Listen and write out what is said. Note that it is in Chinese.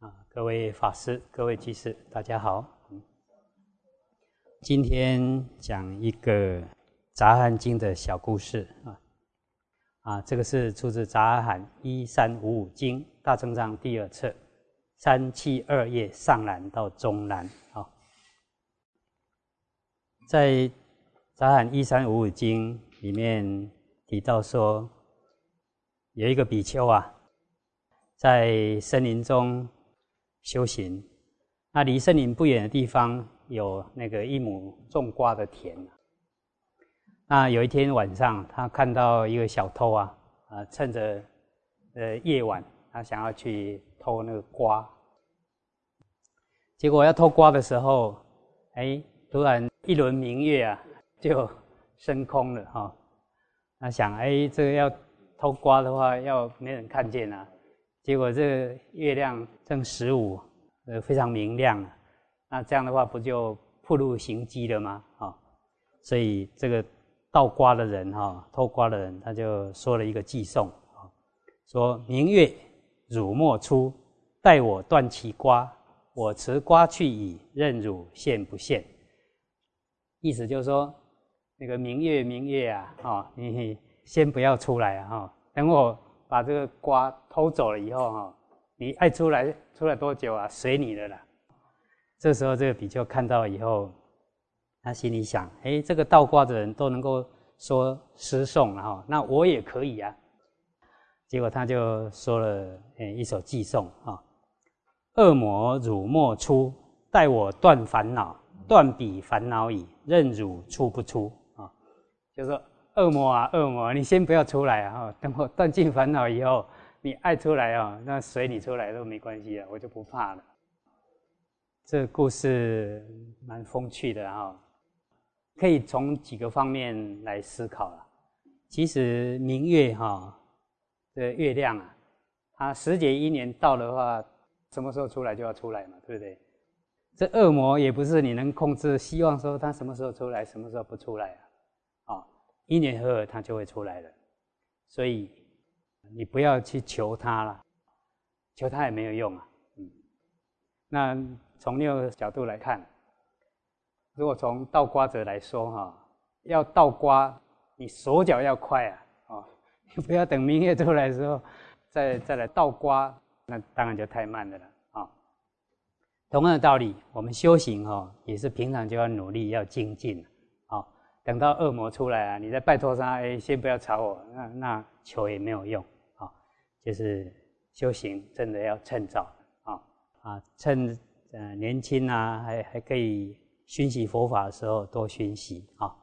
啊，各位法师、各位居士，大家好。今天讲一个《杂含经》的小故事啊。啊，这个是出自《杂含一三五五经》大正藏第二册三七二页上栏到中栏啊。在《杂含一三五五经》里面提到说，有一个比丘啊，在森林中。修行，那离森林不远的地方有那个一亩种瓜的田。那有一天晚上，他看到一个小偷啊，啊，趁着呃夜晚，他想要去偷那个瓜。结果要偷瓜的时候，哎，突然一轮明月啊，就升空了哈。他想，哎，这个要偷瓜的话，要没人看见啊。结果这个月亮正十五，呃，非常明亮啊。那这样的话，不就暴露行迹了吗？啊，所以这个倒瓜的人哈，偷瓜的人，他就说了一个寄送啊，说明月汝莫出，待我断其瓜，我持瓜去矣，任汝现不现。意思就是说，那个明月明月啊，啊，你先不要出来啊，哈，等我。把这个瓜偷走了以后，哈，你爱出来出来多久啊？随你的啦。这时候，这个比丘看到以后，他心里想：哎，这个倒瓜的人都能够说诗颂了哈，那我也可以啊。结果他就说了，哎，一首寄颂啊：恶魔汝莫出，待我断烦恼，断彼烦恼矣，任汝出不出啊？就是说。恶魔啊，恶魔，你先不要出来啊！等我断尽烦恼以后，你爱出来啊，那随你出来都没关系啊，我就不怕了。这故事蛮风趣的哈，可以从几个方面来思考了。其实明月哈，这月亮啊，它时节一年到的话，什么时候出来就要出来嘛，对不对？这恶魔也不是你能控制，希望说他什么时候出来，什么时候不出来啊？一年后，它就会出来了，所以你不要去求它了，求它也没有用啊。嗯，那从另一个角度来看，如果从倒瓜者来说哈，要倒瓜，你手脚要快啊，哦，你不要等明月出来的时候再 再来倒瓜，那当然就太慢的了啊。同样的道理，我们修行哈，也是平常就要努力要精进。等到恶魔出来啊，你再拜托他，哎，先不要吵我，那那求也没有用啊。就是修行真的要趁早啊啊，趁呃年轻啊，还还可以熏习佛法的时候多熏习啊。